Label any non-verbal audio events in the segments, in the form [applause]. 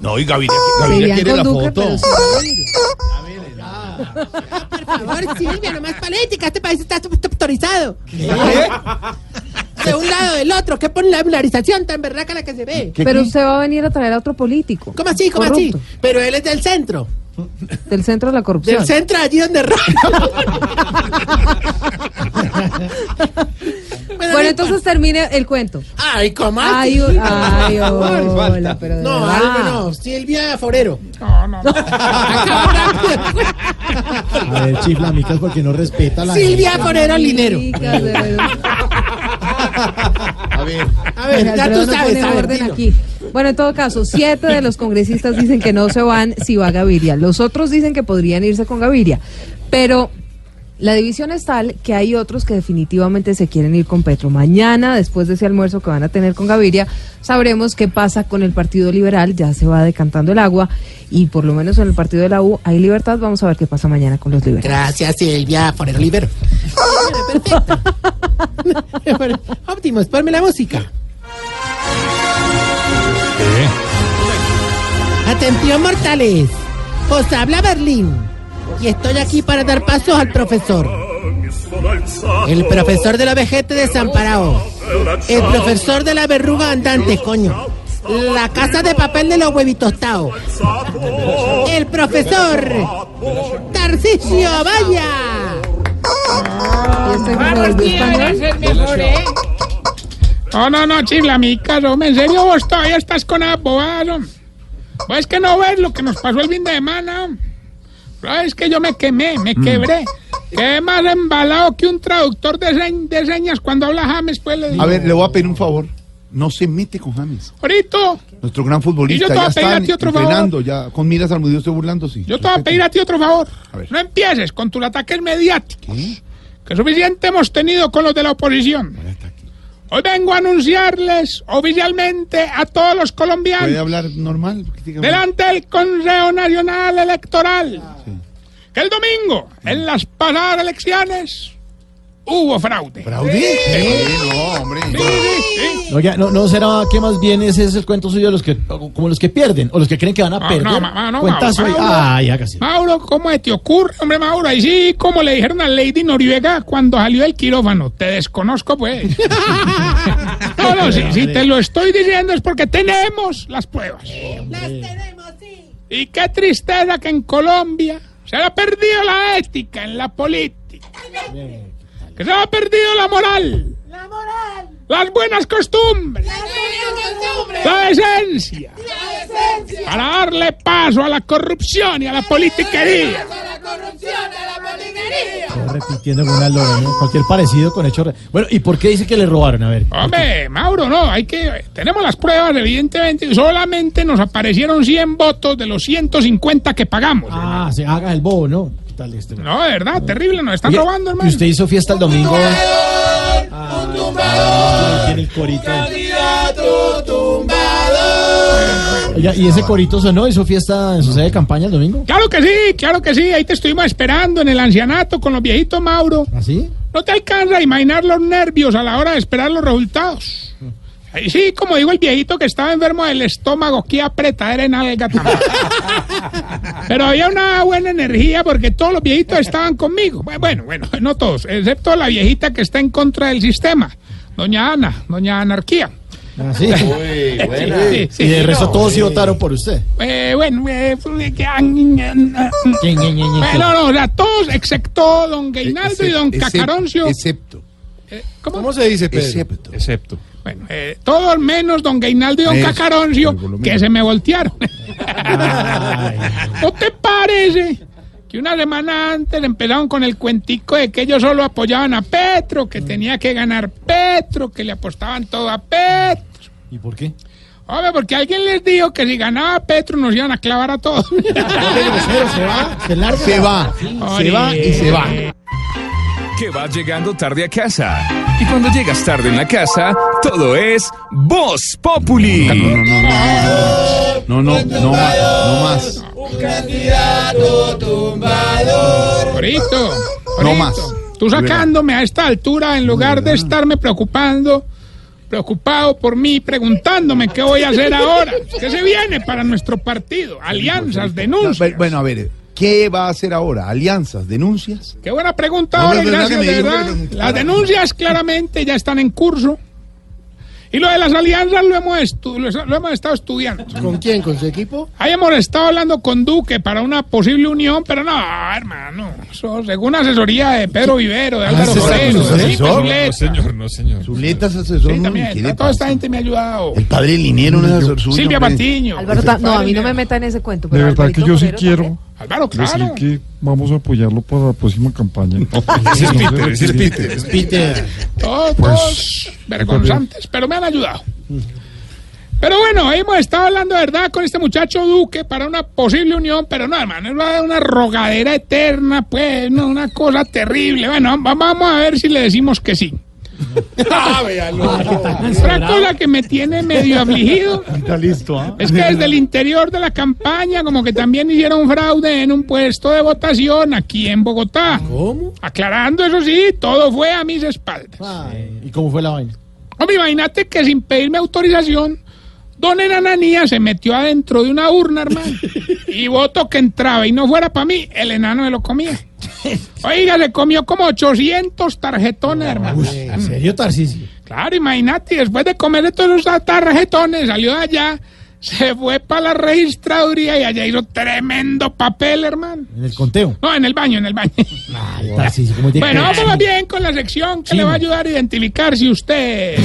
No, y Gaviria, Se Gaviria quiere la Duque, foto. Gaviria. Por favor, Silvia, no más política. Este país está autorizado. De un lado del otro. ¿Qué pone la polarización tan berraca la que se ve? ¿Qué, Pero qué? usted va a venir a traer a otro político. ¿Cómo así? ¿Cómo así? Corrupto. Pero él es del centro. Del centro de la corrupción. Del centro, allí donde [laughs] [laughs] Bueno, entonces termine el cuento. Ay, ¿cómo Ay, ay, hola, pero de No, verdad. Alba, no. Silvia Forero. No, no, no. [laughs] A ver, chiflamicas porque no respeta la Silvia Forero Linero. Chicas, de verdad. A ver, A ver, ya tú no sabes, orden aquí. Bueno, en todo caso, siete de los congresistas dicen que no se van si va Gaviria. Los otros dicen que podrían irse con Gaviria. Pero la división es tal que hay otros que definitivamente se quieren ir con Petro. Mañana, después de ese almuerzo que van a tener con Gaviria, sabremos qué pasa con el Partido Liberal. Ya se va decantando el agua y por lo menos en el Partido de la U hay libertad. Vamos a ver qué pasa mañana con los liberales. Gracias, Silvia Forero Libero. Perfecto. [laughs] Óptimo, ponme la música. Atención, mortales. Os habla Berlín. Y estoy aquí para dar paso al profesor. El profesor de la vejete desamparado. El profesor de la verruga andante, coño. La casa de papel de los huevitos tao. El profesor Tarcisio Vaya. Volvió español. No, no, no, chifla, mi caso. En serio, vos todavía estás con la bobada, hombre. Vos es que no ves lo que nos pasó el fin de semana. Es que yo me quemé, me quebré. Quedé más embalado que un traductor de, señ- de señas cuando habla James, pues le digo. a ver, le voy a pedir un favor. No se mete con James, Ahorita, nuestro gran Y yo futbolista. te voy a pedir a ti otro entrenando, ya con miras al estoy burlando, sí. yo te voy a pedir a ti otro favor. A ver. No empieces con tus ataques mediáticos. ¿Qué? Que suficiente hemos tenido con los de la oposición. Hoy vengo a anunciarles oficialmente a todos los ¿Puede colombianos, hablar normal? Delante del Consejo Nacional Electoral, Sí. que el domingo, en las pasadas elecciones, hubo fraude. ¿Fraude? Sí, no, hombre. Sí, no, no será que más bien ese es el cuento suyo de los que, como los que pierden, o los que creen que van a No, perder. no, ma- no, Cuentazo ahí. Mauro. Ay, hágase. Mauro, ¿cómo te ocurre, hombre, Mauro? Ahí sí, como le dijeron a Lady Noriega cuando salió del quirófano. Te desconozco, pues. [laughs] no, no, si, si te lo estoy diciendo es porque tenemos las pruebas. Las tenemos, sí. Y qué tristeza que en Colombia se haya perdido la ética en la política. Que se haya perdido la moral, La moral. las buenas costumbres, La buena costumbre. la decencia, La esencia. para darle paso a la corrupción y a la politiquería. A la corrupción, a la politiquería. Estoy repitiendo con una lora, ¿no? Cualquier parecido con hechos. re- Bueno, ¿y por qué dice que le robaron? A ver. Hombre, Mauro, no, hay que. Tenemos las pruebas, evidentemente. Solamente nos aparecieron 100 votos de los 150 que pagamos. Ah, se haga el bobo, ¿no? ¿Qué tal este? No, de verdad, terrible, nos están Oye, robando, hermano. ¿Y usted hizo fiesta el domingo? Un tumbador. Tiene el corito. Candidato tumbador. ¿y ese corito sonó? ¿Hizo fiesta en su sede de campaña el domingo? Claro que sí, claro que sí. Ahí te estuvimos esperando en el ancianato con los viejitos, Mauro. ¿Así? No te alcanza a imaginar los nervios a la hora de esperar los resultados. Sí, como digo el viejito que estaba enfermo del estómago, qué apretadera en alga también. [laughs] Pero había una buena energía porque todos los viejitos estaban conmigo. Bu- Bueno, bueno, no todos, excepto la viejita que está en contra del sistema, doña Ana, doña Anarquía. ¿Así? Sí, [laughs] sí, Y de resto no. todos sí votaron por usted. Eh, bueno, eh, que- Ñe. Bueno, no, o sea, todos excepto don Gainaldo y don Cacaroncio. Excepto. Eh, ¿Cómo? ¿Cómo se dice, Pedro? Excepto. Excepto. Bueno, eh, todos menos don Gainaldo y don Eso, Cacaroncio, que se me voltearon. [laughs] ¿No te parece que una semana antes empezaron con el cuentico de que ellos solo apoyaban a Petro, que tenía que ganar Petro, que le apostaban todo a Petro? ¿Y por qué? Hombre, porque alguien les dijo que si ganaba Petro nos iban a clavar a todos. [laughs] se va, se larga. Se va. Se va y se va. Que vas llegando tarde a casa. Y cuando llegas tarde en la casa, todo es Voz Populi. No, no, no, no, no, no más, no más. Ahorito, No ahorito. más. Tú sacándome a esta altura en lugar de estarme preocupando preocupado por mí, preguntándome qué voy a hacer ahora. ¿Qué se viene para nuestro partido? Alianzas, denuncias. Bueno, a ver, ¿qué va a hacer ahora? ¿Alianzas? ¿Denuncias? Qué buena pregunta ahora, no, de gracias, de verdad. Las denuncias claramente ya están en curso. Y lo de las alianzas lo hemos, estu- lo hemos estado estudiando. ¿Con quién? ¿Con su equipo? Ahí hemos estado hablando con Duque para una posible unión, pero no, hermano. Eso, según asesoría de Pedro Vivero, de Álvaro asesor, Forero, de asesor. Felipe No, Zuleta. no, señor. Zuletas asesor. Sí, también. ¿qué le Toda esta gente me ha ayudado. El padre Liniero no es asesor suyo. Silvia. Patiño. Álvaro, no, a mí no me meta en ese cuento. De Pero verdad que yo sí quiero Álvaro, decir claro. que vamos a apoyarlo para la próxima campaña. Ese es Peter, ese es Peter. Peter. Todos, Pues, vergonzantes, pero me han ayudado. Pero bueno, hemos estado hablando de verdad con este muchacho Duque para una posible unión, pero no, hermano, es una- una rogadera eterna, pues, no, una cosa terrible. Bueno, va- vamos a ver si le decimos que sí. Otra cosa que me tiene medio afligido Está listo, ¿ah? es que desde el interior de la campaña como que también hicieron fraude en un puesto de votación aquí en Bogotá. ¿Cómo? Aclarando eso sí, todo fue a mis espaldas. ¿Y cómo fue la vaina? Hombre, imagínate que sin pedirme autorización, don Enananía se metió adentro de una urna, hermano. Y voto que entraba y no fuera para mí, el enano me lo comía. Oiga, le comió como 800 tarjetones, hermano. ¿En serio, Tarcisio? Claro, imagínate, después de comerle todos esos tarjetones, salió de allá, se fue para la registraduría y allá hizo tremendo papel, hermano. En el conteo. No, en el baño, en el baño. Ay, Tarcisio, ¿cómo tiene Bueno, vamos bien con la sección que le va a ayudar a identificar si usted...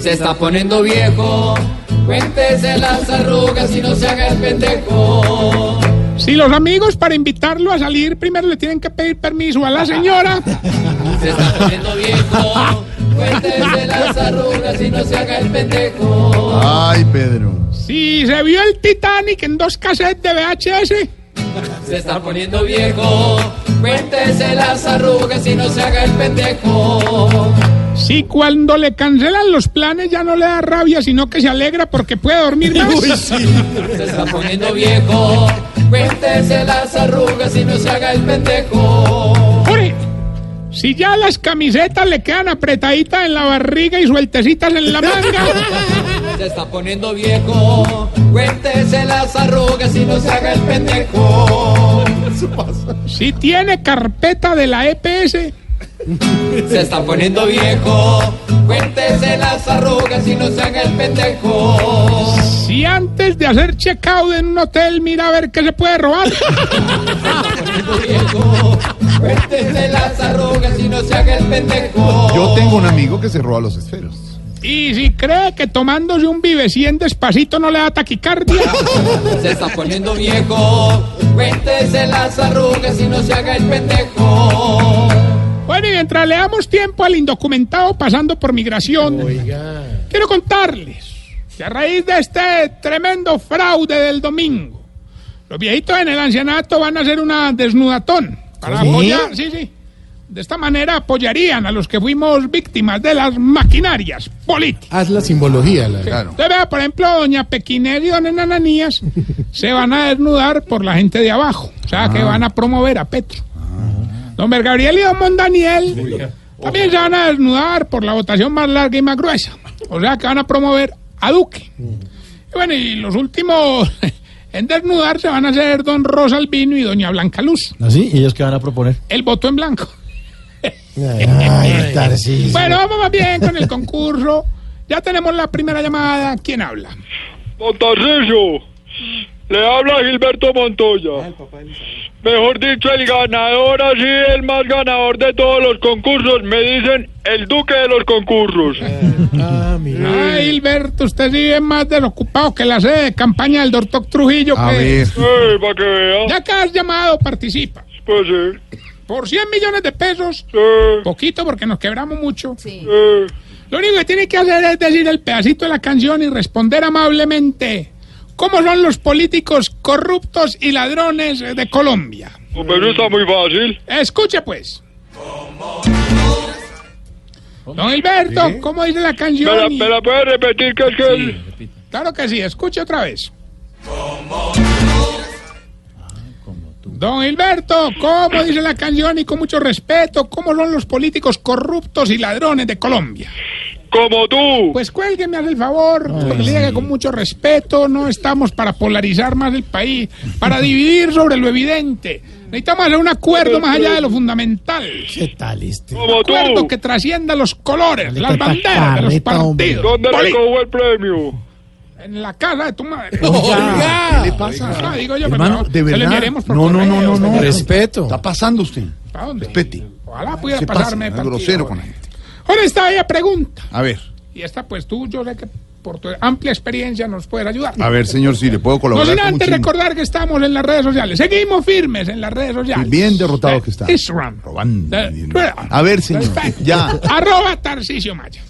Se está poniendo viejo, cuéntese las arrugas y no se haga el pendejo. Si los amigos para invitarlo a salir primero le tienen que pedir permiso a la señora, Se está poniendo viejo, cuéntese las arrugas y no se haga el pendejo. Ay, Pedro. Si se vio el Titanic en dos cassettes de VHS, Se está poniendo viejo, cuéntese las arrugas y no se haga el pendejo. si cuando le cancelan los planes ya no le da rabia, sino que se alegra porque puede dormir más. Se está poniendo viejo, cuéntese las arrugas y no se haga el pendejo. Si ya las camisetas le quedan apretaditas en la barriga y sueltecitas en la manga, [laughs] Se está poniendo viejo, cuéntese las arrugas y no se haga el pendejo. si tiene carpeta de la EPS, Se está poniendo viejo, cuéntese las arrugas y no se haga el pendejo. Si antes de hacer check-out en un hotel mira a ver qué se puede robar. Poniendo viejo, cuéntese las [laughs] arrugas y no se haga el pendejo. Yo tengo un amigo que se roba los esferos. Y si cree que tomándose un vivecien despacito no le da taquicardia, [laughs] Se está poniendo viejo, cuéntese las arrugas y no se haga el pendejo. Bueno, y mientras le damos tiempo al indocumentado pasando por migración, quiero contarles que a raíz de este tremendo fraude del domingo, los viejitos en el ancianato van a hacer una desnudatón para ¿Sí? apoyar, sí, sí. De esta manera apoyarían a los que fuimos víctimas de las maquinarias políticas. Haz la simbología. La... Claro. Usted vea, por ejemplo, doña Pequinés y don Enananías [laughs] se van a desnudar por la gente de abajo. O sea, que van a promover a Petro. Don Ver Gabriel y don Mondaniel también se van a desnudar por la votación más larga y más gruesa. O sea, que van a promover a Duque. Y bueno, y los últimos [laughs] en desnudarse van a ser don Rosa Albino y doña Blanca Luz. ¿Así? ¿Y ellos qué van a proponer? El voto en blanco. Ay, [laughs] Tarcisio. Bueno, vamos más bien con el concurso. Ya tenemos la primera llamada. ¿Quién habla? Don Tarcisio, le habla Gilberto Montoya. Mejor dicho, el ganador, así el más ganador de todos los concursos. Me dicen el duque de los concursos. Ah, mira. Ay, Hilberto, usted sí es más desocupado que la sede de campaña del doctor Trujillo. A que- ver. Eh, para que vea. Ya que has llamado, participa. Pues sí. Por 100 millones de pesos, Eh, poquito porque nos quebramos mucho. eh. Lo único que tiene que hacer es decir el pedacito de la canción y responder amablemente. ¿Cómo son los políticos corruptos y ladrones de Colombia? Pero está muy fácil. Escuche pues. Don Hilberto, ¿cómo dice la ¿Me la, canción? me la puede repetir que es que el- Claro que sí, escuche otra vez. Don Hilberto, ¿cómo dice la canción y con mucho respeto? ¿Cómo son los políticos corruptos y ladrones de Colombia? Como tú. Pues cuélgueme, haz el favor. porque le diga que con mucho respeto no estamos para polarizar más el país, para dividir sobre lo evidente. Necesitamos hacer un acuerdo más allá de lo fundamental. ¿Qué tal este? como acuerdo tú. que trascienda los colores, Dale, las banderas de los partidos. ¿Dónde cojo el premio? En la casa de tu madre. ¿Qué le pasa? No, digo yo, Hermano, no, de verdad. No, no, no, no, no. Respeto. Está pasando usted. ¿Para dónde? Respete. Ojalá pudiera pasarme es grosero con la gente. Ahora esta bella pregunta. A ver, Y esta, pues tú, yo sé que por tu amplia experiencia nos puedes ayudar. a ver, señor, si le puedo No colaborar. sin con antes recordar que estamos en las redes sociales. Seguimos firmes en las redes sociales. Bien derrotado que está. Instagram. Robando. Eh, A ver, señor. Ya. [laughs] Arroba Tarcisio Maya.